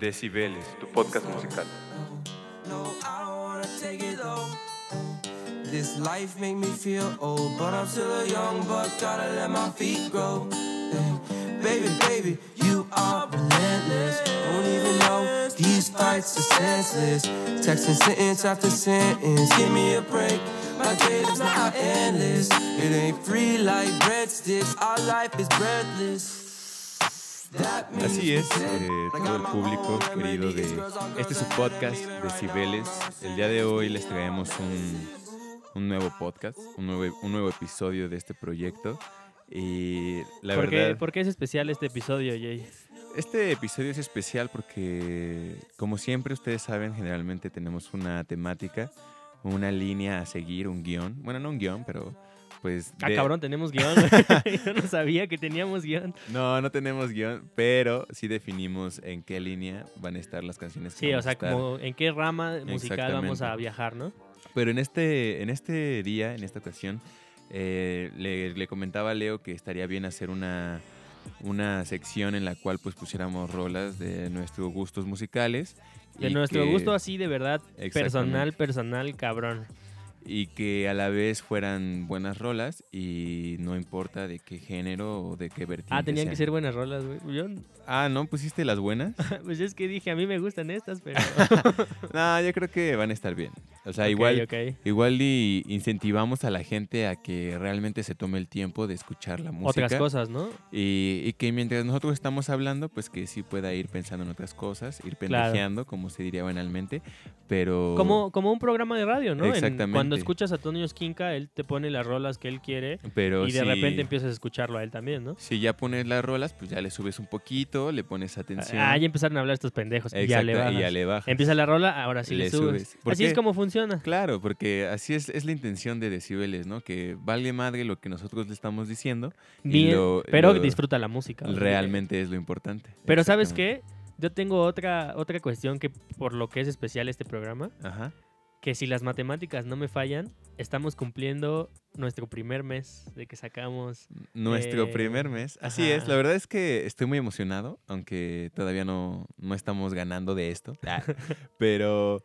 Decibeles, tu podcast musical. This life make me feel old, but I'm still a young buck. Gotta let my feet grow. Baby, baby, you are relentless. Don't even know these fights are senseless. Texting sentence after sentence. Give me a break. My days not endless. It ain't free like breadsticks. Our life is breathless. Así es, eh, todo el público querido de este es su podcast Decibeles. El día de hoy les traemos un, un nuevo podcast, un nuevo, un nuevo episodio de este proyecto. Y la ¿Por, qué, por qué es especial este episodio, Jay? este episodio es especial porque, como siempre ustedes saben, generalmente tenemos una temática, una línea a seguir, un guion. Bueno, no un guion, pero pues... Ah, de- cabrón, tenemos guion. Yo no sabía que teníamos guion. No, no tenemos guion, pero sí definimos en qué línea van a estar las canciones. que Sí, o sea, como en qué rama musical vamos a viajar, ¿no? Pero en este, en este día, en esta ocasión, eh, le, le comentaba a Leo que estaría bien hacer una, una sección en la cual pues pusiéramos rolas de nuestros gustos musicales. De nuestro que- gusto así de verdad, personal, personal, cabrón. Y que a la vez fueran buenas rolas y no importa de qué género o de qué vertiente Ah, tenían que ser buenas rolas, güey. Yo, Ah, ¿no? ¿Pusiste las buenas? pues es que dije, a mí me gustan estas, pero... no, yo creo que van a estar bien. O sea, Ok, igual... ok. Igual y incentivamos a la gente a que realmente se tome el tiempo de escuchar la música. Otras cosas, ¿no? Y, y que mientras nosotros estamos hablando, pues que sí pueda ir pensando en otras cosas, ir Claro. pendejeando, como se diría banalmente. Pero. Como, como un programa de radio, ¿no? En- Exactamente. Cuando escuchas a Antonio Esquinca, él te pone las rolas que él quiere Pero y de si- repente empiezas a escucharlo a él también, ¿no? Si ya pones las rolas, pues ya le subes un poquito, le pones atención. Ah, ya empezaron a hablar estos pendejos. y ya le Exacto, bajas. y ya le bajas. Empieza la rola, ahora sí le, Le subes. subes. ¿Por Así qué? es como funciona. Claro, porque así es, es la intención de Decibeles, ¿no? Que valga madre lo que nosotros le estamos diciendo. y Bien, lo- pero lo- disfruta la música. Realmente es lo importante. Pero ¿sabes qué? Yo tengo otra, otra cuestión que por lo que es especial este programa, Ajá. Que si las matemáticas no me fallan, estamos cumpliendo nuestro primer mes de que sacamos... Nuestro Eh, primer mes. Así es, la verdad es que estoy muy emocionado, aunque todavía no, no estamos ganando de esto. Ah, Pero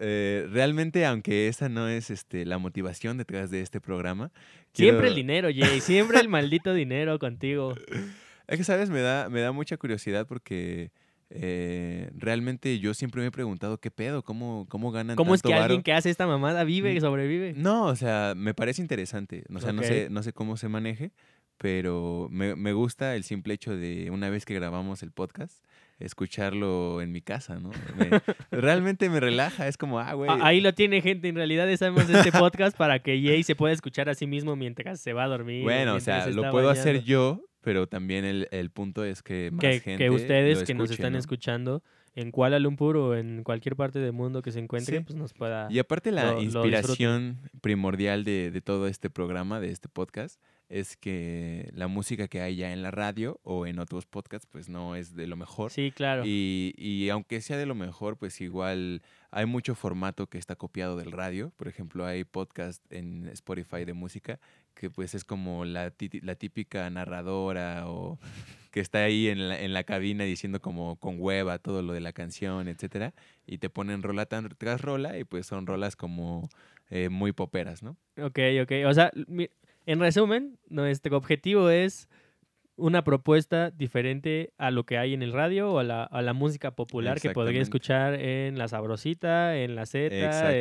eh, realmente, aunque esa no es este, la motivación detrás de este programa. Siempre el dinero, Jay, siempre el maldito dinero contigo. Es que, ¿sabes? Me da, me da mucha curiosidad porque eh, realmente yo siempre me he preguntado qué pedo, cómo, cómo ganan ¿Cómo es que varo? alguien que hace esta mamada vive y sobrevive? No, o sea, me parece interesante. O sea, no, sé, no sé cómo se maneje, pero me, me gusta el simple hecho de una vez que grabamos el podcast, escucharlo en mi casa, ¿no? Me- realmente me relaja, es como, ah, güey. Ah, Ahí lo tiene gente, en realidad estamos este podcast para que Jay se pueda escuchar a sí mismo mientras se va a dormir. bueno, o sea, se lo puedo hacer yo, pero también el, el punto es que más que, gente que ustedes lo que nos escuche, están ¿no? escuchando en Kuala Lumpur o en cualquier parte del mundo que se encuentre, Sí. pues nos pueda... Y aparte la lo- lo disfruten. inspiración primordial de, de todo este programa, de este podcast, es que la música que hay ya en la radio o en otros podcasts, pues no es de lo mejor. Sí, claro. Y, y aunque sea de lo mejor, pues igual hay mucho formato que está copiado del radio. Por ejemplo, hay podcast en Spotify de música que pues es como la, típica narradora o que está ahí en la, en la cabina diciendo como con hueva todo lo de la canción, etcétera. Y te ponen rola tras rola y pues son rolas como eh, muy poperas, ¿no? Ok, ok. O sea, en resumen, nuestro objetivo es una propuesta diferente a lo que hay en el radio o a la, a la música popular que podría escuchar en La Sabrosita, en La Z,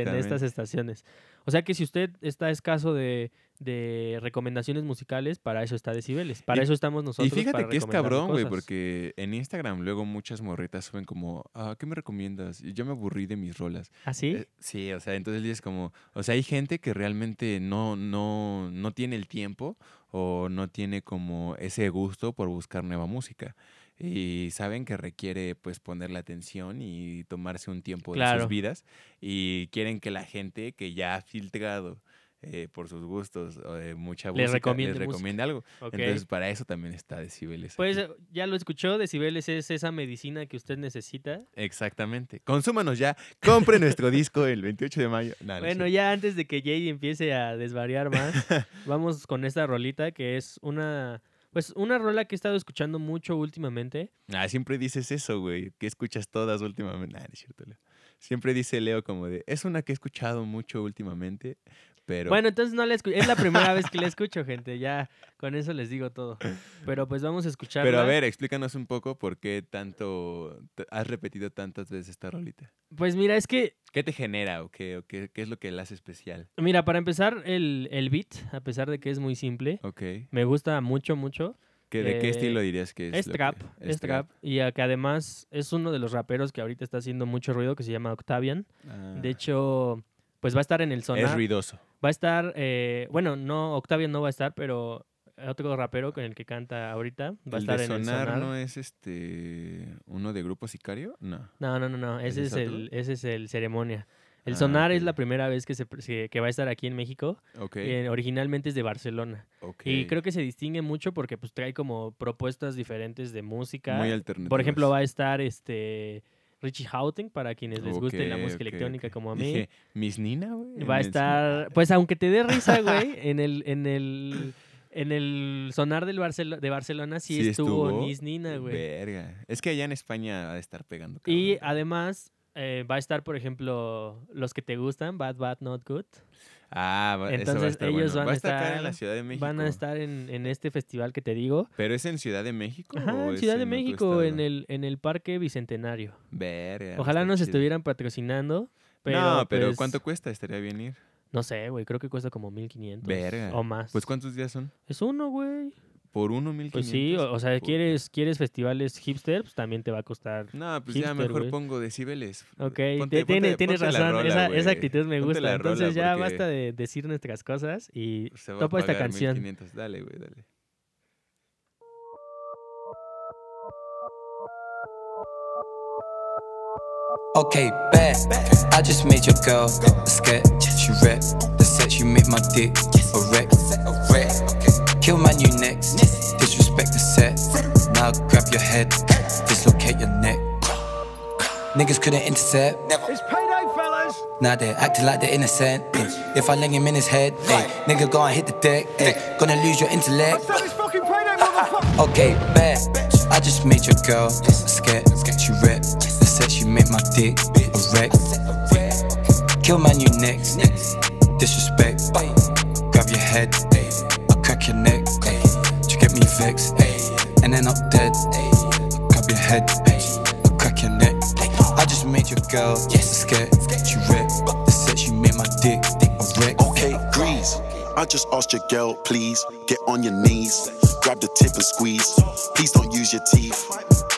en estas estaciones. O sea que si usted está escaso de, de recomendaciones musicales, para eso está Decibeles. Para Y- eso estamos nosotros. Y fíjate para que es cabrón, güey, porque en Instagram luego muchas morritas suben como, ah, ¿qué me recomiendas? Y yo me aburrí de mis rolas. ¿Ah, sí? Eh, sí, o sea, entonces dices como, o sea, hay gente que realmente no, no, no tiene el tiempo o no tiene como ese gusto por buscar nueva música. Y saben que requiere pues ponerle atención y tomarse un tiempo de sus vidas y quieren que la gente que ya ha filtrado eh, por sus gustos eh, mucha Les música les música. recomiende algo. Entonces para eso también está Decibeles. Pues aquí. ya lo escuchó, Decibeles es esa medicina que usted necesita. Exactamente. Consúmanos ya. Compre nuestro disco el 28 de mayo. No Bueno, ya antes de que Jay empiece a desvariar más, vamos con esta rolita que es una, Pues una rola que he estado escuchando mucho últimamente. Ah, siempre dices eso, güey. Que escuchas todas últimamente. Nah, no es cierto. Siempre dice Leo como de, es una que he escuchado mucho últimamente, pero... Bueno, entonces no la escucho. Es la primera vez que la escucho, gente. Ya con eso les digo todo. Pero pues vamos a escucharla. pero a ver, explícanos un poco por qué tanto has repetido tantas veces esta rolita. Pues mira, es que, ¿Qué te genera o qué, o qué, qué es lo que la hace especial? mira, para empezar, el, el beat, a pesar de que es muy simple, Ok. me gusta mucho, mucho. ¿Qué, ¿De qué Eh, estilo dirías que es? Es que- trap, es trap. Y a que además es uno de los raperos que ahorita está haciendo mucho ruido, que se llama Octavian. Ah, De hecho, pues va a estar en el es sonar. ruidoso. Va a estar, eh, bueno, no, Octavian no va a estar, pero otro rapero con el que canta ahorita va a ¿El estar de en el sonar, no es este uno de Grupo Sicario? No. No, no, no, no. ¿Ese es es, el, ese es el ceremonia. El Ah, sonar es la primera vez que, se, que va a estar aquí en México. Eh, originalmente es de Barcelona. Y creo que se distingue mucho porque pues trae como propuestas diferentes de música. Muy alternativas. Por ejemplo, va a estar este Richie Houghton, para quienes les guste la música electrónica como a mí. Dije, Miss Nina, güey. va a estar, pues aunque te dé risa, güey, en el, en el, en el sonar del de Barcelona sí, Sí estuvo, estuvo. Nis Nina, güey. Verga. Es que allá en España va a estar pegando. Y además eh, va a estar, por ejemplo, los que te gustan, Bad Bad Not Good. Ah, eso va a Entonces estar ellos bueno. van va a estar en la Ciudad de México. Van a estar en, en este festival que te digo. ¿Pero es en Ciudad de México? Ajá, o en Ciudad de México, en el, en el Parque Bicentenario. Verga. Ojalá nos chido. estuvieran patrocinando. Pero, no, pero pues, ¿cuánto cuesta? Estaría bien ir. No sé, güey, creo que cuesta como 1500 Verga. o más. Pues ¿cuántos días son? es uno, güey. ¿Por uno mil Pues sí, o, o sea, Puta. quieres quieres festivales hipster, pues también te va a costar. No, pues ya hipster, mejor güey. pongo decibeles. Ok, Ponte- ponte- tienes ponte razón, rola, esa, esa actitud me Ponte gusta. Entonces ya porque basta de decir nuestras cosas y se va a topa esta canción. 1500. Dale, güey, dale. Okay, bet. I just made your girl a sketch. She rep the set. She make my dick a wreck. Kill my new next. Disrespect the set. Now grab your head. Dislocate your neck. Niggas couldn't intercept. Never. It's payday, fellas. Now they're acting like they're innocent. If I ling him in his head, hey, nigga go and hit the deck. Hey, gonna lose your intellect. That is fucking payday, motherfucker. Okay, bet. I just made your girl a sketch. She rep the set. She make my dick a wreck. Kill my new next. Disrespect. Grab your head. Crack your neck. To get me vexed. And then up dead. Grab your head. Crack your neck. I just made your girl a sketch. She rep the set. She made my dick a wreck. Okay, grease. I just asked your girl, please get on your knees, grab the tip and squeeze. Please don't use your teeth.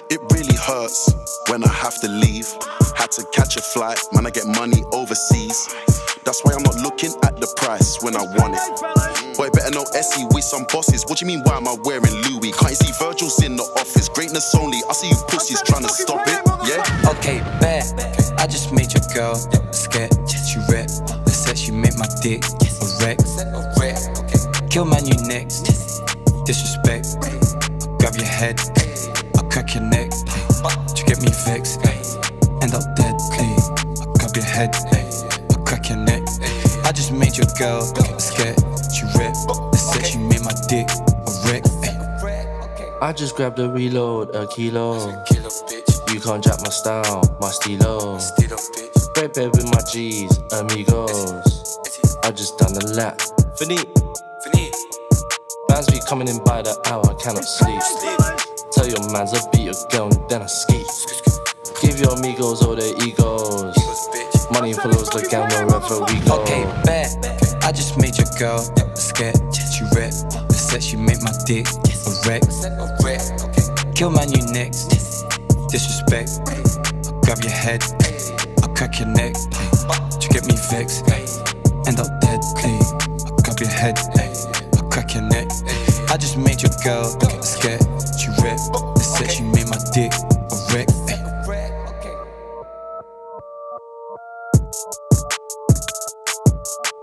It really hurts when I have to leave. Had to catch a flight, man. I get money overseas. That's why I'm not looking at the price when I want it. Know Essie, we some bosses. What do you mean, why am I wearing Louis? Can't you see Virgil's in the office? Greatness only. I see you pussies trying to stop it, yeah? Okay, bet. I just made your girl scared. She rep the set. She made my dick a wreck. Kill my new next. Disrespect. Grab your head. I'll crack your neck. To get me vexed. End up dead. I'll grab your head. I'll crack your neck. I just made your girl a I just grabbed a reload, a kilo. You can't jack my style, my stilo. Bitch. Pepe with my G's, amigos. I just done the lap. Finit. bands be coming in by the hour, I cannot sleep. Tell your mans I beat your girl and then I ski. Give your amigos all their egos. Money follows the gang wherever we go. Okay, bet. I just made your girl scared. She rep set. She make my dick a wreck. Kill my new next. Disrespect. i Grab your head. I'll crack your neck. To get me vexed. End up dead. I'll grab your head. I'll crack your neck. I just made your girl a scared. She rep the set. She made my dick a wreck.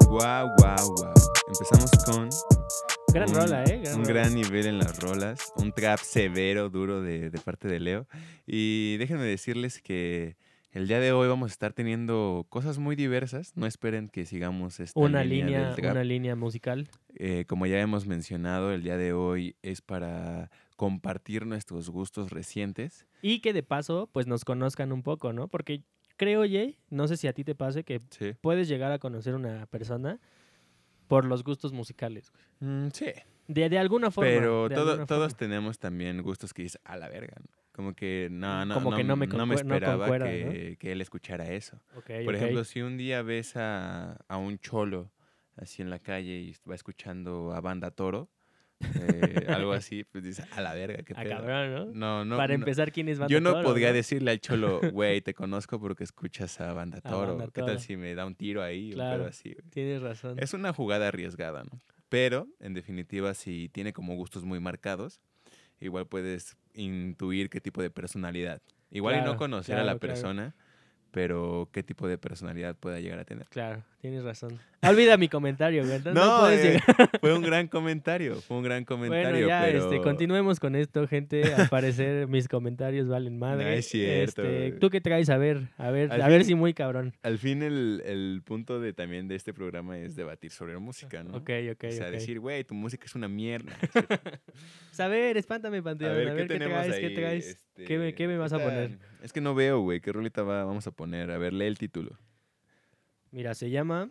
Wow, wow, wow. Empezamos con Gran un, rola, ¿eh? Gran un rola. gran nivel en las rolas, un trap severo, duro de, de parte de Leo. Y déjenme decirles que El día de hoy vamos a estar teniendo cosas muy diversas. No esperen que sigamos esta Una línea, línea, del trap. una línea musical. Eh, como ya hemos mencionado, el día de hoy es para compartir nuestros gustos recientes. Y que de paso, pues nos conozcan un poco, ¿no? Porque creo, Jay, no sé si a ti te pase que Sí. puedes llegar a conocer una persona por los gustos musicales. Mm, sí. De, de alguna forma. Pero todo- alguna todos forma. tenemos también gustos que dices, a la verga. ¿no? Como que no, no, Como que no me no esperaba concuerda, que, que él escuchara eso. Por ejemplo, si un día ves a, a un cholo así en la calle y va escuchando a Banda Toro, eh, algo así, pues dices, a la verga, qué Ah, cabrón, ¿no? No, no. Para no. empezar, ¿quién es Banda Yo no Toro, podría no? decirle al cholo, güey, te conozco porque escuchas a Banda A Toro. Banda ¿Qué Toro. tal si me da un tiro ahí? Claro. así? Tienes razón. Es una jugada arriesgada, ¿no? Pero, en definitiva, si tiene como gustos muy marcados, igual puedes intuir qué tipo de personalidad. Igual y no conocer a la persona, pero qué tipo de personalidad pueda llegar a tener. Claro, tienes razón. Olvida mi comentario, entonces No, No, eh. Fue un gran comentario, fue un gran comentario, Bueno, ya, pero... este, continuemos con esto, gente. Al parecer, mis comentarios valen madre. es cierto, Este. ¿Tú qué traes? A ver, a ver, Al a ver si muy cabrón. Al fin, el, el punto de también de este programa es debatir sobre música, ¿no? Ok, ok, o sea, decir, güey, tu música es una mierda. Pues, a ver, espántame, Panteón. A ver, ¿qué, ¿qué traes? ¿Qué ahí? traes? ¿Qué me, Este, qué me vas a poner? Es que no veo, güey. ¿Qué rolita va, vamos a poner? A ver, lee el título. Mira, se llama.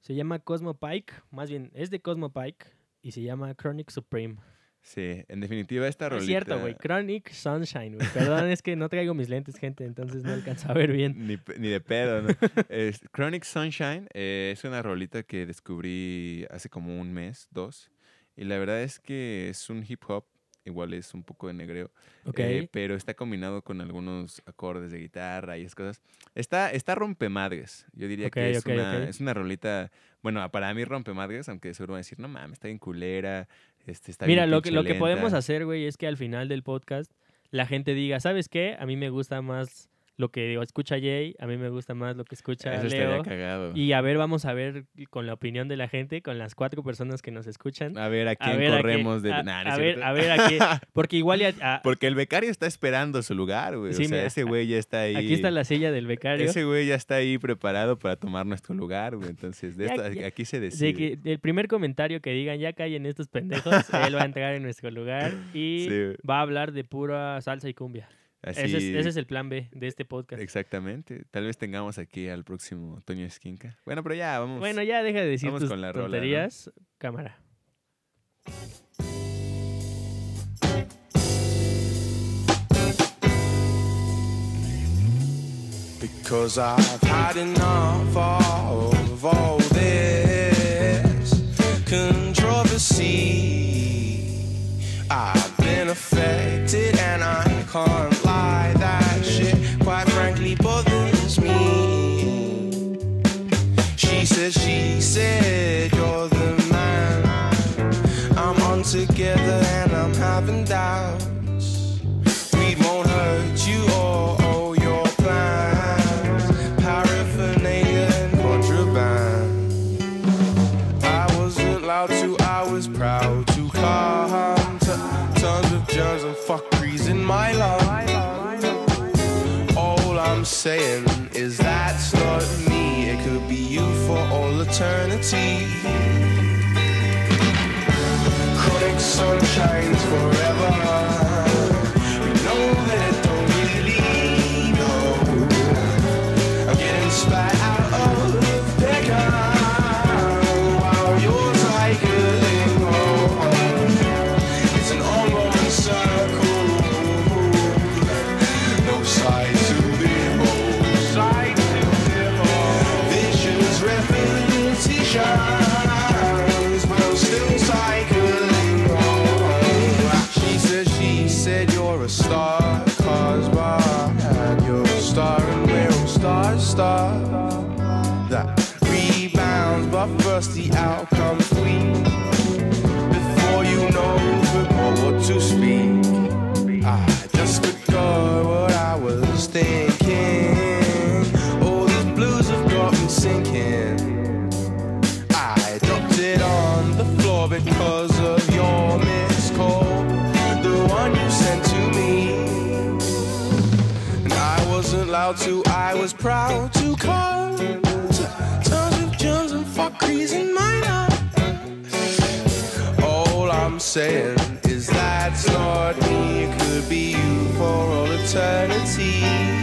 Se llama Cosmo Pike. Más bien, es de Cosmo Pike. Y se llama Chronic Supreme. Sí, en definitiva esta rolita... Es cierto, güey. Chronic Sunshine, güey. Perdón, es que no traigo mis lentes, gente. Entonces no alcanzo a ver bien. Ni, ni de pedo, ¿no? Es- Chronic Sunshine eh, es una rolita que descubrí hace como un mes, dos. Y la verdad es que es un hip hop, igual es un poco de negreo. Ok. eh, pero está combinado con algunos acordes de guitarra y esas cosas. Está, está rompemadres. Yo diría que es, una, es una rolita, bueno, para mí rompemadres, aunque seguro van a decir, no mames, está bien culera. Este, está Mira, bien lo que, lo que podemos lenta". hacer, güey, es que al final del podcast la gente diga, ¿sabes qué? A mí me gusta más lo que escucha Jay, a mí me gusta más lo que escucha Eso estaría Leo. cagado. Y a ver, vamos a ver con la opinión de la gente, con las cuatro personas que nos escuchan. A ver a A quién ver a qué- corremos de... a, Nah, no a ver, a ver a qué. Porque igual ya- a- Porque el becario está esperando su lugar, güey. Sí, o sea, mira, ese güey ya está ahí. aquí está la silla del becario. Ese güey ya está ahí preparado para tomar nuestro lugar, güey. Entonces, de esto, aquí se De decide. que el primer comentario que digan, ya callen estos pendejos, él va a entrar en nuestro lugar y Sí. va a hablar de pura salsa y cumbia. Así, Ese es, ese es el plan B de este podcast. Exactamente. Tal vez tengamos aquí al próximo Toño Esquinca. Bueno, pero ya, vamos. Bueno, ya deja de decir vamos tus con la rola, ¿no? tonterías. Cámara. Because I've had enough of all this controversy. I've call, sent to I was proud to come to terms with germs and fuckeries in my life. All I'm saying is that's not me. It could be you for all eternity.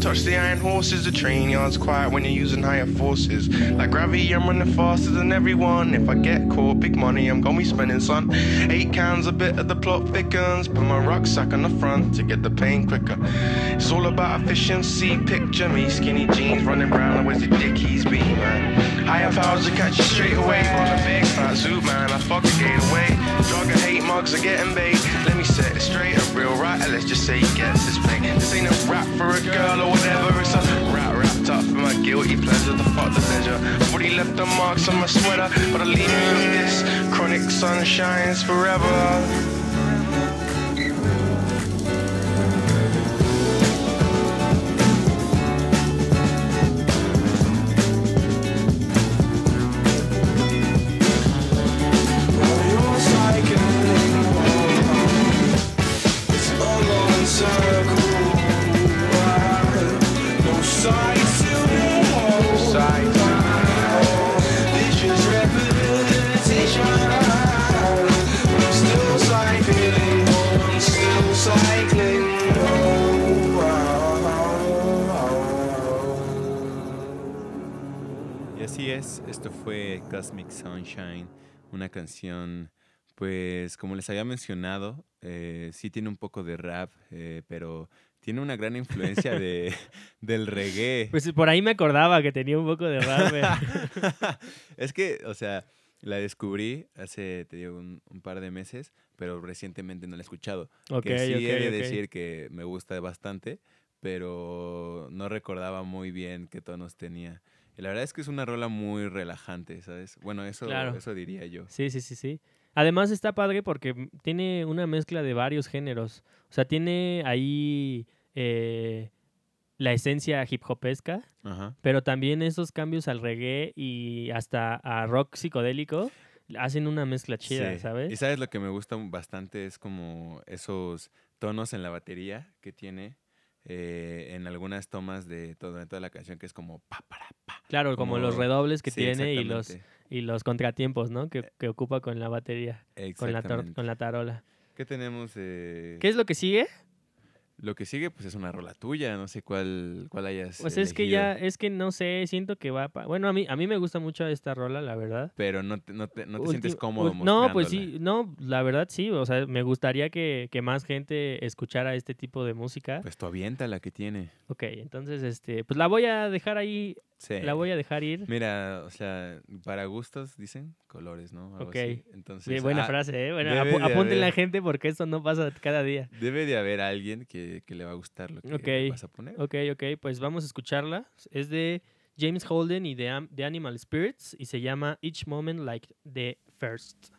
Touch the iron horses, the train yard's quiet when you're using higher forces. Like gravity, I'm running faster than everyone. If I get caught, big money, I'm gonna be spending, son. Eight cans, a bit of the plot thickens. Put my rucksack on the front to get the pain quicker. It's all about efficiency. Picture me, skinny jeans, running around. Where's the dick he's been, man? Higher powers to catch you straight away. Run a big fat zoot, man. I fuck the gate away. Drug and hate mugs are getting bait. Set it straight. A real writer, let's just say he gets his pay. This ain't a rap for a girl or whatever. It's a rap wrapped up for my guilty pleasure. The fuck the pleasure. I've already left the marks on my sweater, but I leave you with this. Chronic sun shines forever. Cosmic Sunshine, una canción, pues como les había mencionado, eh, sí tiene un poco de rap, eh, pero tiene una gran influencia de, del reggae. Pues por ahí me acordaba que tenía un poco de rap. es que, o sea, la descubrí hace, te digo, un, un par de meses, pero recientemente no la he escuchado. Ok, que sí ok, he de decir que me gusta bastante, pero no recordaba muy bien qué tonos tenía. Y la verdad es que es una rola muy relajante, ¿sabes? Bueno, eso, Claro. eso diría yo. Sí, sí, sí, sí. Además está padre porque tiene una mezcla de varios géneros. O sea, tiene ahí eh, la esencia hip hopesca, Ajá. pero también esos cambios al reggae y hasta a rock psicodélico hacen una mezcla chida, Sí. ¿sabes? Y sabes lo que me gusta bastante es como esos tonos en la batería que tiene eh, en algunas tomas de toda, de toda la canción, que es como pa, para, pa. Claro, como, los redobles que Sí, tiene y los, y los contratiempos, ¿no? Que, que ocupa con la batería, con la, con la tarola. ¿Qué tenemos? eh, ¿Qué es lo que sigue? Lo que sigue, pues es una rola tuya. No sé cuál, cuál hayas. Pues es que ya, es que no sé, siento que va... pa- Bueno, a mí, a mí me gusta mucho esta rola, la verdad. Pero no te, no te, no te Ulti- sientes cómodo No, pues sí, no, la verdad sí, o sea, me gustaría que, que más gente escuchara este tipo de música. Pues tú avienta la que tiene. ok, entonces, este, pues la voy a dejar ahí, Sí. la voy a dejar ir. Mira, o sea, para gustos dicen colores, ¿no? Algo Ok. así. Entonces, Bien, buena ah, frase, ¿eh? Bueno, de apunten la gente porque esto no pasa cada día. Debe de haber alguien que, que le va a gustar lo que vas a poner. Ok, ok, pues vamos a escucharla. Es de James Holden y de, Am- de Animal Spirits y se llama Each Moment Like the First.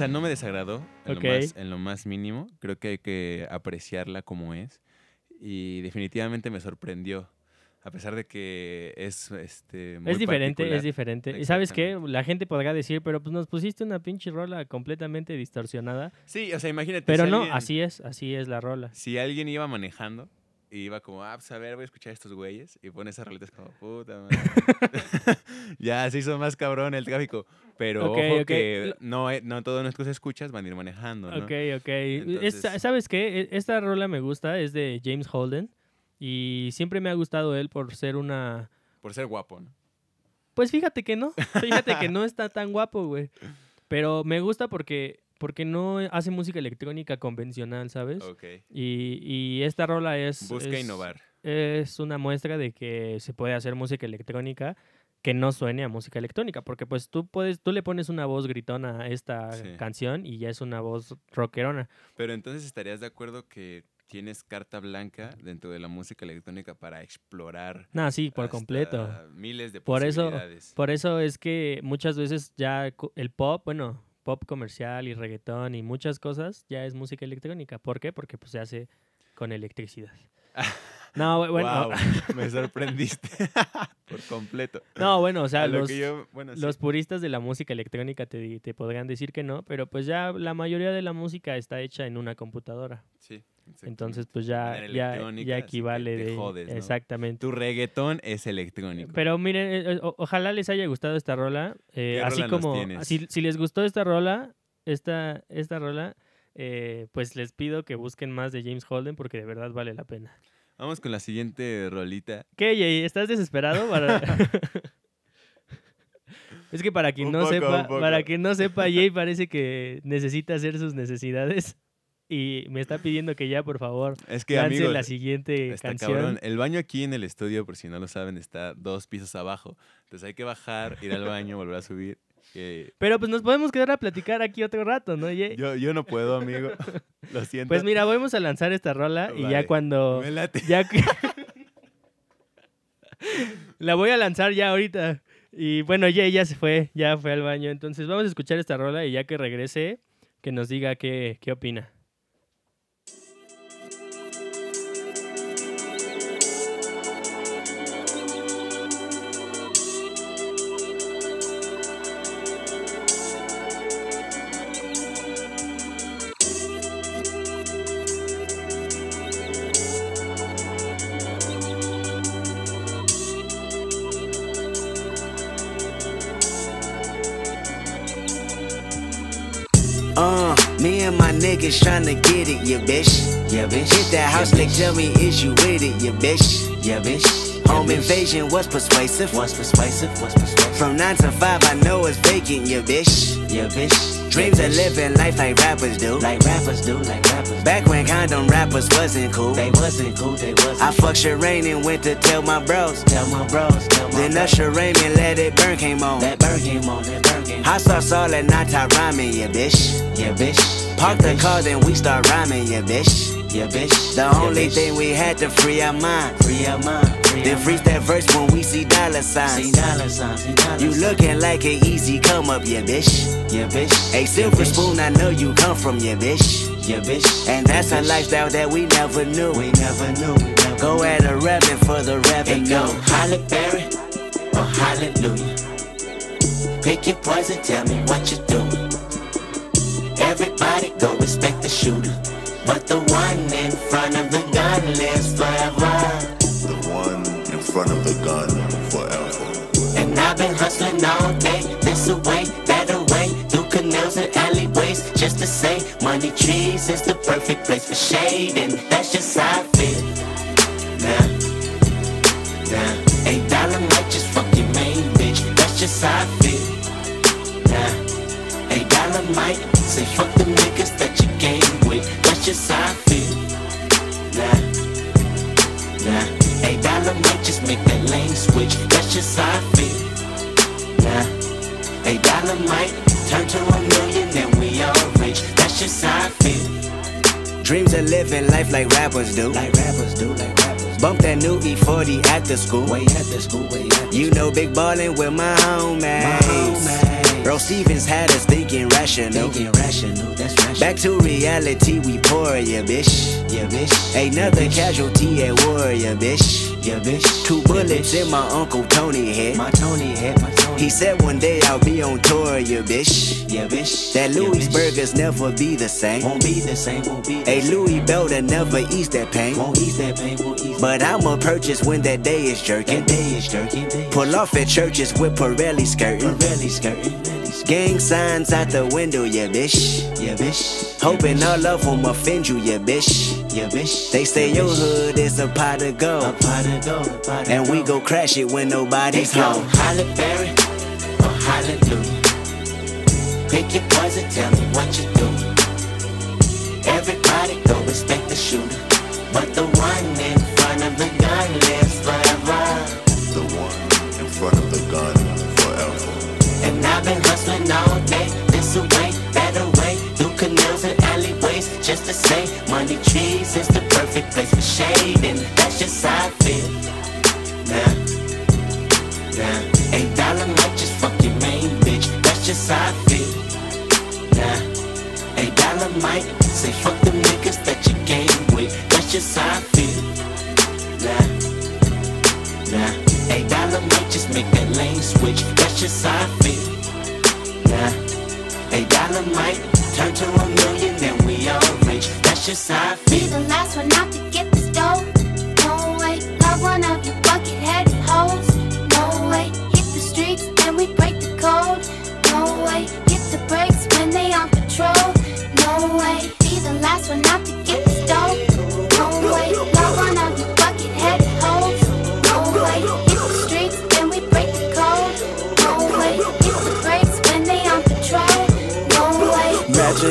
Sea, no me desagradó en, lo más, en lo más mínimo. Creo que hay que apreciarla como es. Y definitivamente me sorprendió. A pesar de que es este, muy es diferente, es diferente. Y sabes qué, la gente podrá decir, pero pues nos pusiste una pinche rola completamente distorsionada. Sí, o sea, imagínate. Pero si no, alguien- así es, así es la rola. Si alguien iba manejando y iba como, ah, pues a ver, voy a escuchar a estos güeyes. Y pone esas roletas como, puta madre. ya se hizo más cabrón el tráfico. Pero Ok, ojo ok. que no, no todos nuestros escuchas van a ir manejando, ¿no? Ok, ok. Es- Entonces- ¿Sabes qué? E- Esta rola me gusta, es de James Holden. Y siempre me ha gustado él por ser una... Por ser guapo, ¿no? Pues fíjate que no, fíjate que no está tan guapo, güey. Pero me gusta porque, porque no hace música electrónica convencional, ¿sabes? Ok. Y, y esta rola es... Busca es- innovar. Es una muestra de que se puede hacer música electrónica que no suene a música electrónica, porque pues tú puedes, tú le pones una voz gritona a esta Sí. canción y ya es una voz rockerona. Pero entonces estarías de acuerdo que tienes carta blanca dentro de la música electrónica para explorar No, sí, por completo. miles de Por eso- posibilidades. Por eso es que muchas veces ya el pop, bueno, pop comercial y reggaetón y muchas cosas ya es música electrónica. ¿Por qué? Porque pues se hace con electricidad. No, bu- bueno, me sorprendiste por completo. no, bueno, o sea, lo los, que yo- bueno, sí. los puristas de la música electrónica te, te podrán decir que no, pero pues ya la mayoría de la música está hecha en una computadora. Sí, Entonces, pues ya, ya, equivale te de... jodes, ¿no? Exactamente. Tu reggaetón es electrónico. Pero miren, eh, eh, o- ojalá les haya gustado esta rola. eh, ¿Qué así rola como, si, si les gustó esta rola, esta, esta rola, eh, pues les pido que busquen más de James Holden porque de verdad vale la pena. Vamos con la siguiente rolita. ¿Qué, Jay? ¿Estás desesperado? Para... es que para quien Un no poco, sepa, para quien no sepa, Jay parece que necesita hacer sus necesidades y me está pidiendo que ya, por favor, Es que, lance amigos, la siguiente está canción. cabrón. El baño aquí en el estudio, por si no lo saben, está dos pisos abajo. Entonces hay que bajar, ir al baño, volver a subir. Que Pero pues nos podemos quedar a platicar aquí otro rato, ¿no, Jay? Yo, yo no puedo, amigo. Lo siento. Pues mira, vamos a lanzar esta rola y ya cuando... Me late. Ya la voy a lanzar ya ahorita. Y bueno, ya ya se fue, ya fue al baño. Entonces vamos a escuchar esta rola y ya que regrese, que nos diga qué, qué opina. Niggas tryna get it, yeah, bitch. Yeah, bitch. Hit that house, nigga, tell me, is you with it, yeah, bitch. Yeah, bitch. Home invasion was persuasive. Was persuasive, was persuasive. From 9 to 5, I know it's vacant, yeah, bitch. Yeah, bitch. Dreams of living life like rappers do. Like rappers do, like rappers. Back when condom rappers wasn't cool. They wasn't cool, they wasn't I fucked Shireen and went to tell my bros. Tell my bros, tell my Then Usher Raymond let it burn came on. That burn came on, that burn came on. Hot sauce all that nata rhyming, yeah, bitch. Yeah, bitch. Park the car, then we start rhyming, yeah, bitch. Yeah, bitch. The only thing we had to free our mind. Free our mind. Then freeze that verse when we see dollar signs. See dollar signs. See dollar you looking like an easy come up, yeah, bitch. Yeah, bitch. A silver spoon, I know you come from, yeah, bitch. Yeah, bitch. And that's a lifestyle that we never knew. We never knew. We never go at a revenue for the revenue. go Halle Berry or Hallelujah. Pick your poison, tell me what you're doing. Respect the shooter. But the one in front of the gun lives forever. The one in front of the gun forever. And I've been hustling all day, this away, that away, through canals and alleyways, just to say, money trees is the perfect place for shade, and that's just how I feel. Nah, nah, eight dollar might just fuck your main bitch, that's just how I feel. Nah, eight dollar might say fuck the niggas that you came with, that's just how I feel. Nah. Nah, eight dollar might just make that lane switch. That's just how I feel. Nah, eight dollar might turn to a million and we all rich. That's just how I feel. Dreams of living life like rappers do. Like rappers do, like rappers. Bump that new E40 at the school. Way at the school, way at the You know, big ballin' with my homies. My homies. Earl Stevens had us thinking rational. Thinking rational, that's rational. Back to reality, we pour, yeah, bitch. Yeah, bitch. Another casualty at war, yeah, bitch. Yeah, bitch. Two bullets in my Uncle Tony head. My Tony head, my Tony. He said one day I'll be on tour, yeah, bitch. Yeah, bitch. That Louis bitch. burgers never be the same. Won't be the same, won't be the A same. Louis Belder never eats that pain. Won't ease that pain, won't ease But I'ma purchase when that day is that jerking. day is jerking. Day is Pull off at churches with Pirelli skirting. Pirelli skirting. Gang signs out the window, yeah, bitch. Yeah, bitch. Hoping all of them offend you, yeah, bitch. Yeah, bitch. They say yeah, your bitch. hood is a pot of A gold. pot of gold, a pot of And we go crash it when nobody's go home. Halle Berry or Hallelujah. Pick your poison, tell me what you do. Everybody go respect the shooter. But the one in front of the gun lives forever. The one in front of the gun forever. And I've been hustling all day, this away, that away, through canals and alleyways, just to say, trees is the perfect place for shade, and that's just how I feel. Nah, nah, eight dollar might just fuck your main bitch, that's just how I feel. Nah, eight dollar might say fuck the niggas that you game with, that's just how I feel. Nah. Nah, eight dollar might just make that lane switch. That's just how I feel. Nah, eight dollar might turn to a million, just how I Be the last one out to get this stove. No way, love one of you bucket-headed hoes. No way, hit the streets and we break the code. No way, hit the brakes when they on patrol. No way, be the last one out to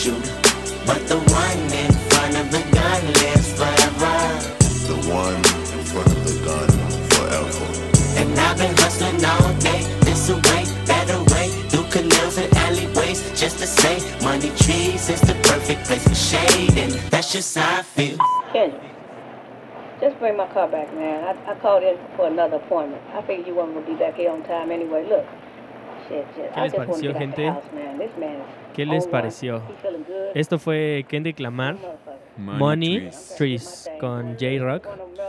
Respect the shooter. But the one in front of the gun lives forever. The one in front of the gun forever. And I've been hustling all day, this away, that away, through canals and alleyways, just to say, money trees is the perfect place for shade, and that's just how I feel. Kendrick, just bring my car back, man. I, I called in for another appointment. I figured you weren't gonna be back here on time anyway. Look, shit, shit. ¿Qué les pareció, gente? ¿Qué les pareció? Esto fue Kendrick Lamar, Motherfucker. Money Trees. Trees, con J-Rock.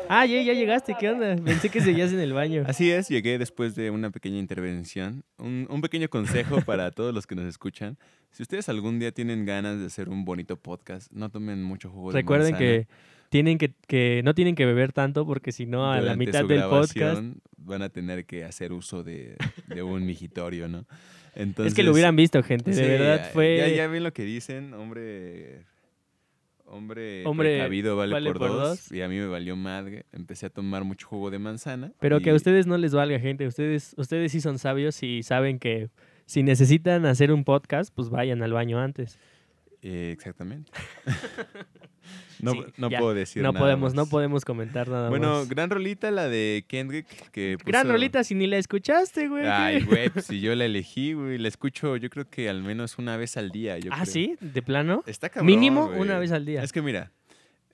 Ah, ya, ya llegaste, ¿qué onda? Pensé que seguías en el baño. Así es, llegué después de una pequeña intervención. Un, un pequeño consejo para todos los que nos escuchan. Si ustedes algún día tienen ganas de hacer un bonito podcast, no tomen mucho jugo de Recuerden que tienen que, que no tienen que beber tanto porque si no a la mitad su del podcast van a tener que hacer uso de, de un migitorio, ¿no? Entonces, es que lo hubieran visto, gente, de verdad fue Ya, ya ven lo que dicen, hombre... Hombre, Hombre, precavido vale, vale por, por dos, dos. Y a mí me valió madre. Empecé a tomar mucho jugo de manzana. Pero que a ustedes no les valga, gente. Ustedes, ustedes sí son sabios y saben que si necesitan hacer un podcast, pues vayan al baño antes. Eh, exactamente. no Sí, no puedo decir No nada podemos, no podemos comentar nada Bueno, más. gran rolita la de Kendrick. Que Gran puso- rolita si ni la escuchaste, güey. Ay, güey, pues si yo la elegí, güey. La escucho yo creo que al menos una vez al día. Yo ah, creo. sí, de plano. Está cabrón, Mínimo güey. una vez al día. Es que mira,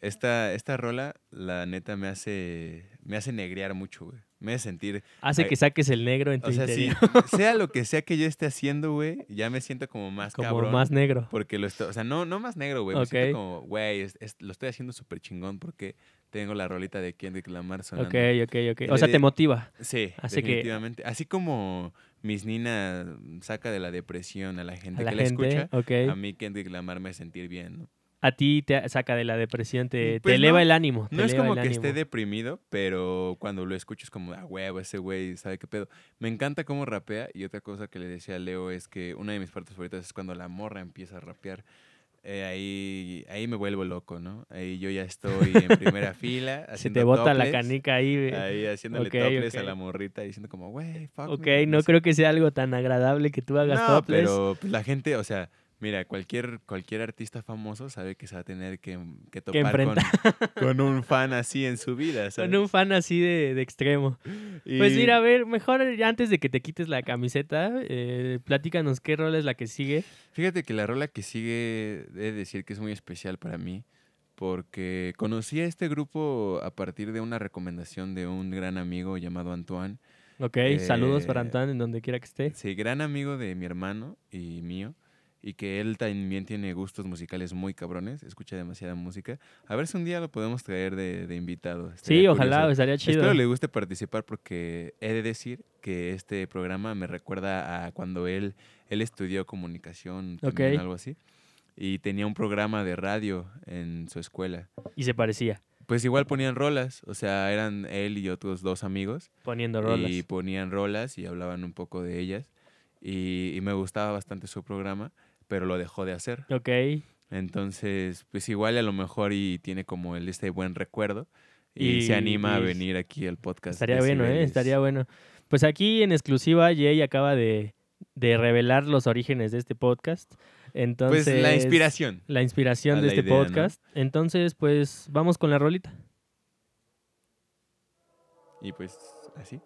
esta, esta rola, la neta, me hace, me hace negrear mucho, güey. Me hace sentir... Hace ay, que saques el negro en tu O sea, si, sea lo que sea que yo esté haciendo, güey, ya me siento como más Como cabrón. más negro. Porque lo estoy, o sea, no, no más negro, güey. Me Ok. siento como, güey, es- es- lo estoy haciendo súper chingón porque tengo la rolita de Kendrick Lamar sonando. Ok, ok, ok. O sea, te motiva. Sí, que- definitivamente. Así como Miss Nina saca de la depresión a la gente A la que la escucha, a mí Kendrick Lamar me hace sentir bien, ¿no? A ti te saca de la depresión, te, te Pues eleva no, el ánimo. te No es eleva como el que esté deprimido, pero cuando lo escucho es como, ah, huevo, ese güey sabe qué pedo. Me encanta cómo rapea y otra cosa que le decía a Leo es que una de mis partes favoritas es cuando la morra empieza a rapear. Eh, ahí, ahí me vuelvo loco, ¿no? Ahí yo ya estoy en primera fila. Se haciendo te bota la topless, canica ahí. güey. Ahí haciéndole Ok, topless a la morrita diciendo como, güey, fuck Ok, me", no creo que sea algo tan agradable que tú hagas No, pero pues, la gente, o sea, mira, cualquier, cualquier artista famoso sabe que se va a tener que, que topar con, un fan así en su vida, ¿sabes? Con un fan así de, de extremo. Pues mira, a ver, mejor ya antes de que te quites la camiseta, eh, platícanos qué rol es la que sigue. Fíjate que la rola que sigue, he de decir que es muy especial para mí, porque conocí a este grupo a partir de una recomendación de un gran amigo llamado Antoine. Ok, saludos para Eh, Antoine en donde quiera que esté. Sí, gran amigo de mi hermano y mío, y que él también tiene gustos musicales muy cabrones, escucha demasiada música. A ver si un día lo podemos traer de, de invitado. Sí, estaría ojalá, curioso. estaría chido. Espero le guste participar porque he de decir que este programa me recuerda a cuando él, él estudió comunicación, también, Ok. algo así, y tenía un programa de radio en su escuela. Y se parecía, Pues igual ponían rolas, o sea, eran él y otros dos amigos. poniendo rolas. Y ponían rolas y hablaban un poco de ellas. Y, y me gustaba bastante su programa, pero lo dejó de hacer. Ok, Entonces, pues igual a lo mejor y tiene como el este buen recuerdo. Y, Y- se anima a venir aquí al podcast. estaría bueno, ¿eh? Estaría bueno. Pues aquí en exclusiva, Jay acaba de, de revelar los orígenes de este podcast. Entonces, Pues la inspiración. La inspiración de la este idea, ¿no? podcast. Entonces, pues vamos con la rolita. Y pues así.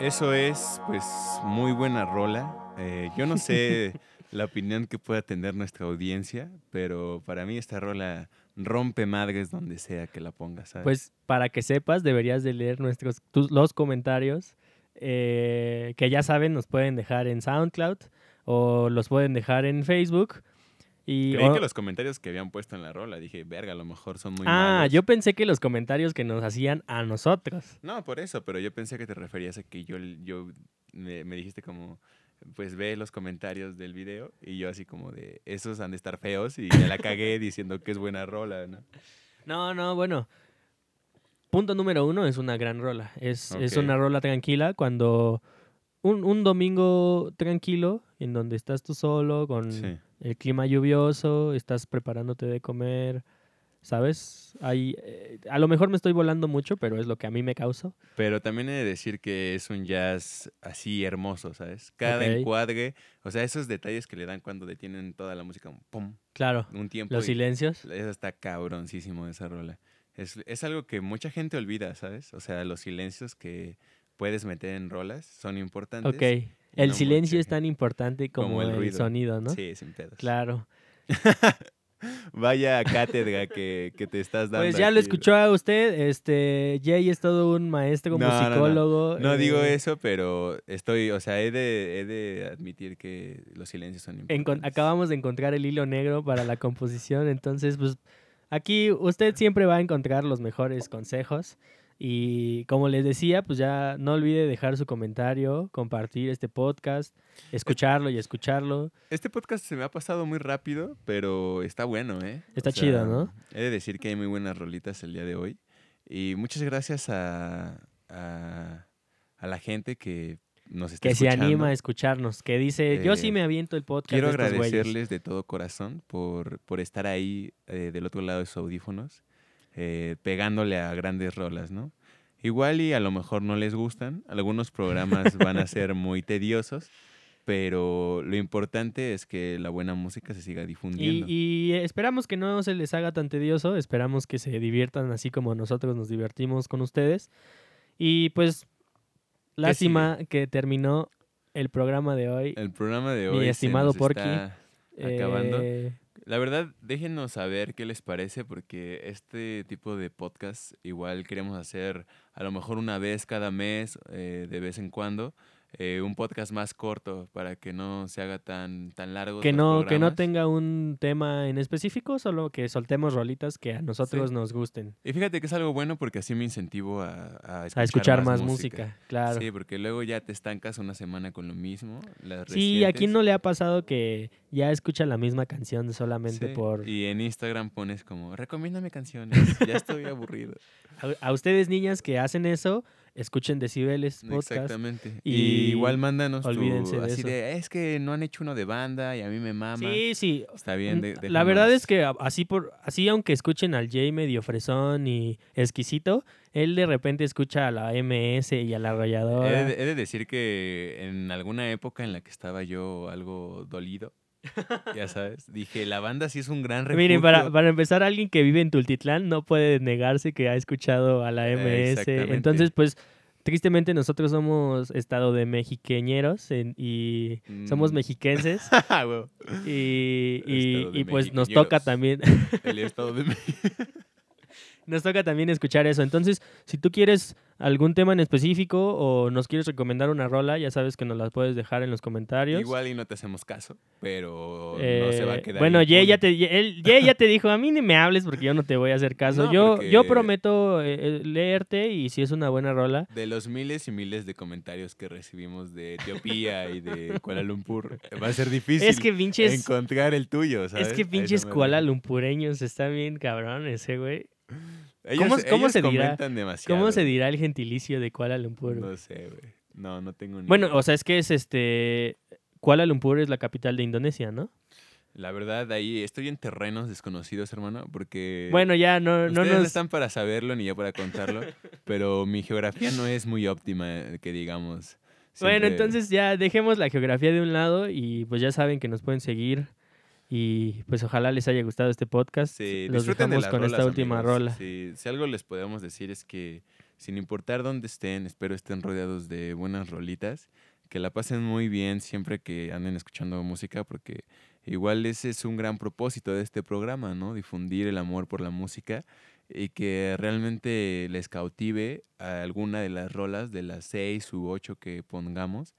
Eso es, pues, muy buena rola. Eh, yo no sé la opinión que pueda tener nuestra audiencia, pero para mí esta rola rompe madres donde sea que la pongas, ¿sabes? Pues para que sepas, deberías de leer nuestros tus- los comentarios eh, que ya saben, nos pueden dejar en SoundCloud o los pueden dejar en Facebook. Y, Creí que los comentarios que habían puesto en la rola, dije, verga, a lo mejor son muy ah, malos. yo pensé que los comentarios que nos hacían a nosotros. No, por eso, pero yo pensé que te referías a que yo, yo me, me dijiste como, pues ve los comentarios del video y yo así como de, esos han de estar feos y me la cagué diciendo que es buena rola, ¿no? No, no, bueno. Punto número uno es una gran rola. Es, es una rola tranquila cuando un, un domingo tranquilo en donde estás tú solo con Sí. El clima lluvioso, estás preparándote de comer, ¿sabes? Hay, eh, a lo mejor me estoy volando mucho, pero es lo que a mí me causó. Pero también he de decir que es un jazz así hermoso, ¿sabes? Cada Ok. encuadre, o sea, esos detalles que le dan cuando detienen toda la música, un pum, Claro, un tiempo. los y- silencios. Eso está cabroncísimo esa rola. Es, es algo que mucha gente olvida, ¿sabes? O sea, los silencios que puedes meter en rolas son importantes. Ok. El no silencio es tan importante como, como el sonido, ¿no? Sí, sin pedos. Claro. Vaya cátedra que, que te estás dando. Pues ya lo escuchó a usted, este, Jay es todo un maestro No, no, no. musicólogo. No digo eh, eso, pero estoy, o sea, he de, he de admitir que los silencios son encon- importantes. acabamos de encontrar el hilo negro para la composición, entonces pues aquí usted siempre va a encontrar los mejores consejos y como les decía, pues ya no olvide dejar su comentario, compartir este podcast, escucharlo y escucharlo. Este podcast se me ha pasado muy rápido, pero está bueno, ¿eh? Está chido, ¿no? He de decir que hay muy buenas rolitas el día de hoy. Y muchas gracias a, a, a la gente que nos está Que se escuchando. anima a escucharnos, que dice, yo sí Eh, me aviento el podcast. Quiero de estos güeyes". agradecerles de todo corazón por, por estar ahí eh, del otro lado de sus audífonos, eh, pegándole a grandes rolas, ¿no? Igual y a lo mejor no les gustan, algunos programas van a ser muy tediosos, pero lo importante es que la buena música se siga difundiendo. y esperamos que no se les haga tan tedioso, esperamos que se diviertan así como nosotros nos divertimos con ustedes. Y pues, lástima que terminó el programa de hoy. El programa de Mi hoy se estimado Porky, está acabando. La verdad, déjenos saber qué les parece, porque este tipo de podcast igual queremos hacer a lo mejor una vez cada mes, eh, de vez en cuando, eh, un podcast más corto para que no se haga tan, tan largo. que no, que no tenga un tema en específico, solo que soltemos rolitas que a nosotros nos gusten. Y fíjate que es algo bueno porque así me incentivo a, a escuchar, A escuchar más música, claro. Sí, porque luego ya te estancas una semana con lo mismo. las Sí, ¿a quién no le ha pasado que ya escucha la misma canción solamente Sí, por... Y en Instagram pones como, recomiéndame canciones, ya estoy aburrido. A, a ustedes niñas que hacen eso, escuchen Decibeles Podcast. Exactamente. y Y igual mándanos tu- olvídense de así eso. de, es que no han hecho uno de banda y a mí me mama. Sí, sí. Está bien. de- La verdad es que así por así aunque escuchen al Jay medio fresón y exquisito, él de repente escucha a la MS y a la He arrolladora. de, he de decir que en alguna época en la que estaba yo algo dolido, ya sabes, dije, la banda sí es un gran refugio. Miren, para, para empezar, alguien que vive en Tultitlán no puede negarse que ha escuchado a la MS. Entonces, pues, tristemente nosotros somos estado de mexiqueñeros en- y somos Mm. mexiquenses. Ah, y, y- y, pues nos toca también. El estado de México. Nos toca también escuchar eso. Entonces, si tú quieres algún tema en específico o nos quieres recomendar una rola, ya sabes que nos las puedes dejar en los comentarios. Igual y no te hacemos caso, pero no se va a Eh, quedar. Bueno, Jay ya, te, él- ya te dijo, a mí ni me hables porque yo no te voy a hacer caso. No, yo, yo prometo eh, eh, leerte y si es una buena rola. De los miles y miles de comentarios que recibimos de Etiopía y de Kuala Lumpur, va a ser difícil Es que pinches- encontrar el tuyo, ¿sabes? Es que pinches Kuala. Lumpureños están bien cabrones, güey. Ellos, ¿Cómo, cómo ellos se dirá? demasiado. ¿Cómo se dirá el gentilicio de Kuala Lumpur? No sé, güey. No, no tengo ni Bueno, idea. o sea, es que es este. Kuala Lumpur es la capital de Indonesia, ¿no? La verdad, ahí estoy en terrenos desconocidos, hermano, porque... Bueno, ya no, no Ustedes no nos. están para saberlo ni yo para contarlo, pero mi geografía no es muy óptima, que digamos. Bueno, entonces ya dejemos la geografía de un lado y pues ya saben que nos pueden seguir. Y pues ojalá les haya gustado este podcast. Sí, Los de dejamos con esta última amigos. rola. Sí, si algo les podemos decir es que sin importar dónde estén, espero estén rodeados de buenas rolitas que la pasen muy bien siempre que anden escuchando música, porque igual ese es un gran propósito de este programa, ¿no? Difundir el amor por la música y que realmente les cautive a alguna de las rolas de las seis u ocho que pongamos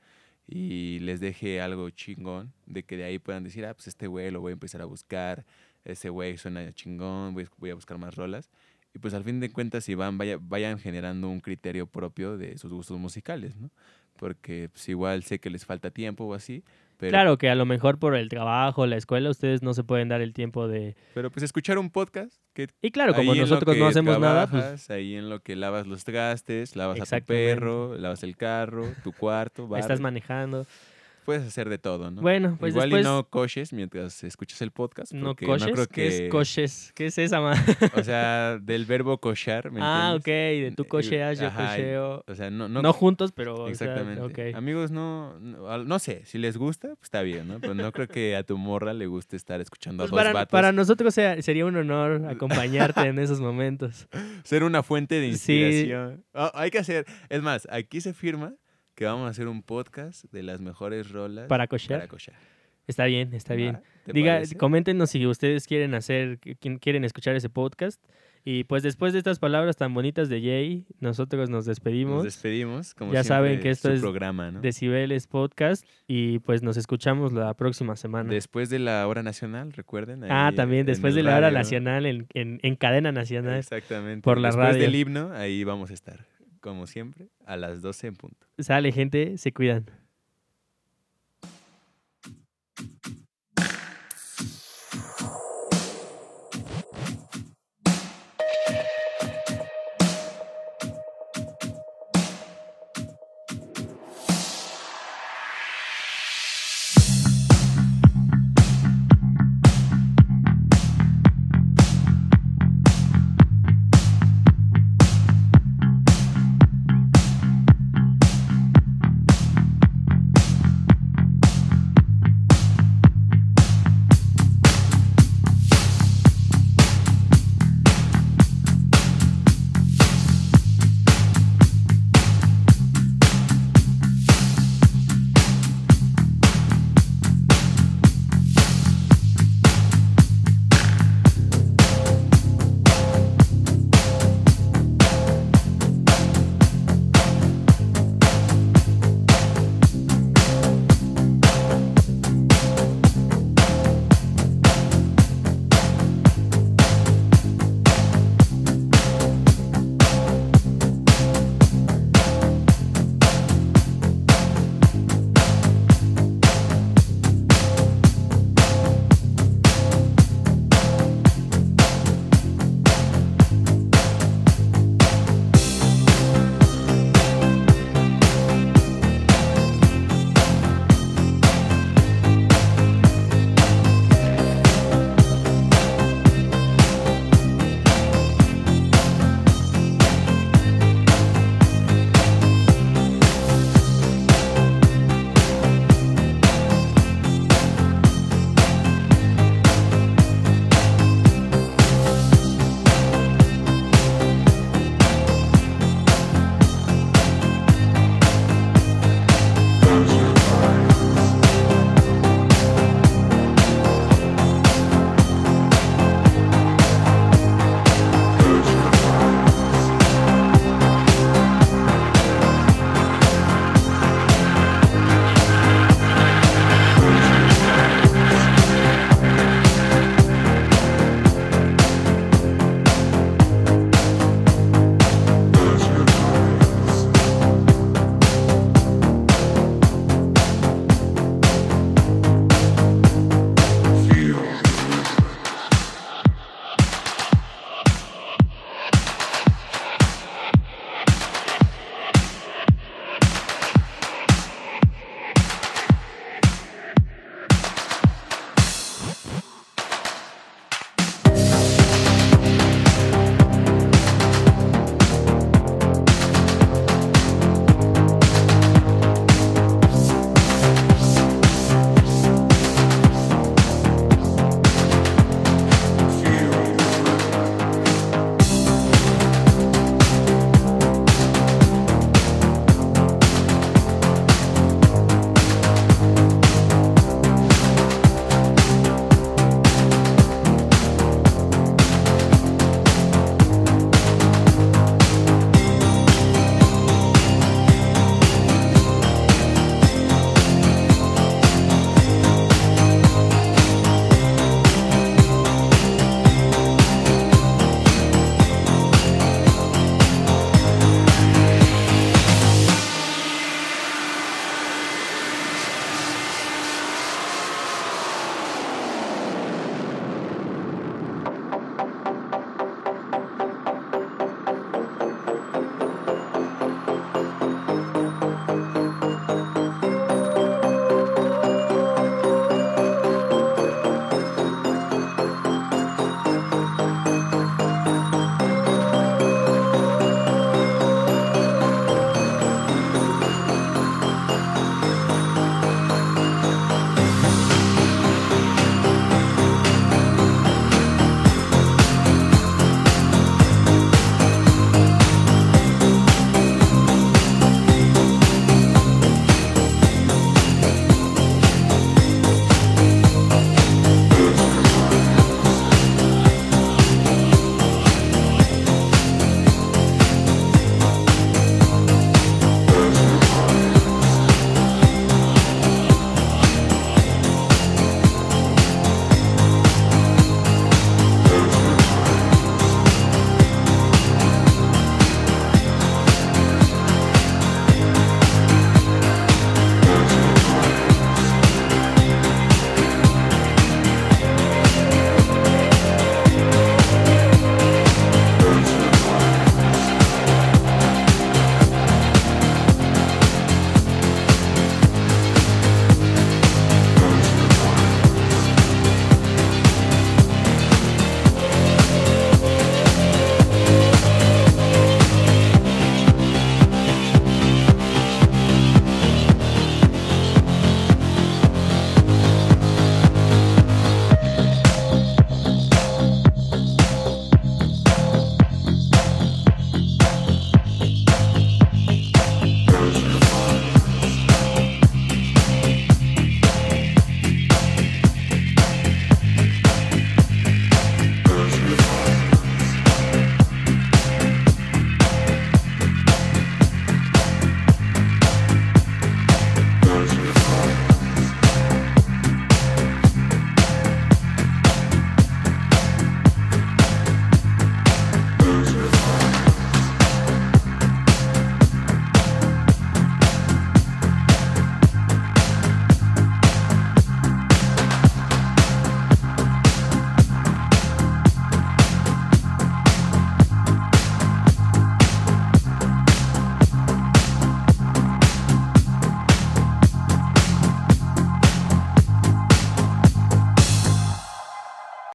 y les deje algo chingón, de que de ahí puedan decir, ah, pues este güey lo voy a empezar a buscar, ese güey suena chingón, voy, voy a buscar más rolas. Y pues al fin de cuentas, si van, vaya, vayan generando un criterio propio de sus gustos musicales, ¿no? Porque pues igual sé que les falta tiempo o así, pero, Claro que a lo mejor por el trabajo, la escuela, ustedes no se pueden dar el tiempo de... pero pues escuchar un podcast que Y claro, como nosotros no hacemos nada, pues ahí en lo que lavas los trastes, lavas a tu perro, lavas el carro, tu cuarto, estás barres, manejando. Puedes hacer de todo, ¿no? Bueno, pues Igual después... y no coches mientras escuchas el podcast. ¿No coches? No creo ¿Qué es que, coches? ¿Qué es esa, ma? O sea, del verbo cochar, ¿me ah, ok, entiendes? de tú cocheas, yo ajá, cocheo. O sea, no, No, no, juntos, pero... o sea, Exactamente. ok. Amigos, no, no, sé, si les gusta, pues está bien, ¿no? Pero no creo que a tu morra le guste estar escuchando Pues a dos para, vatos. para nosotros sea- sería un honor acompañarte en esos momentos. Ser una fuente de Sí. inspiración. Ah, hay que hacer, es más, aquí se firma que vamos a hacer un podcast de las mejores rolas ¿Para cochear? Para cochear. Está bien, está bien. ¿Va? ¿Te Diga, parece? coméntenos si ustedes quieren hacer, quieren escuchar ese podcast. Y pues después de estas palabras tan bonitas de Jay, nosotros nos despedimos. Nos despedimos. Como Ya saben que esto es programa, ¿no? Decibeles Podcast y pues nos escuchamos la próxima semana. Después de la hora nacional, recuerden. ah, también después de la hora nacional en, en, en cadena nacional. Exactamente. por la Después radio. del himno, ahí vamos a estar, como siempre, a las 12 en punto. Sale, gente, se cuidan.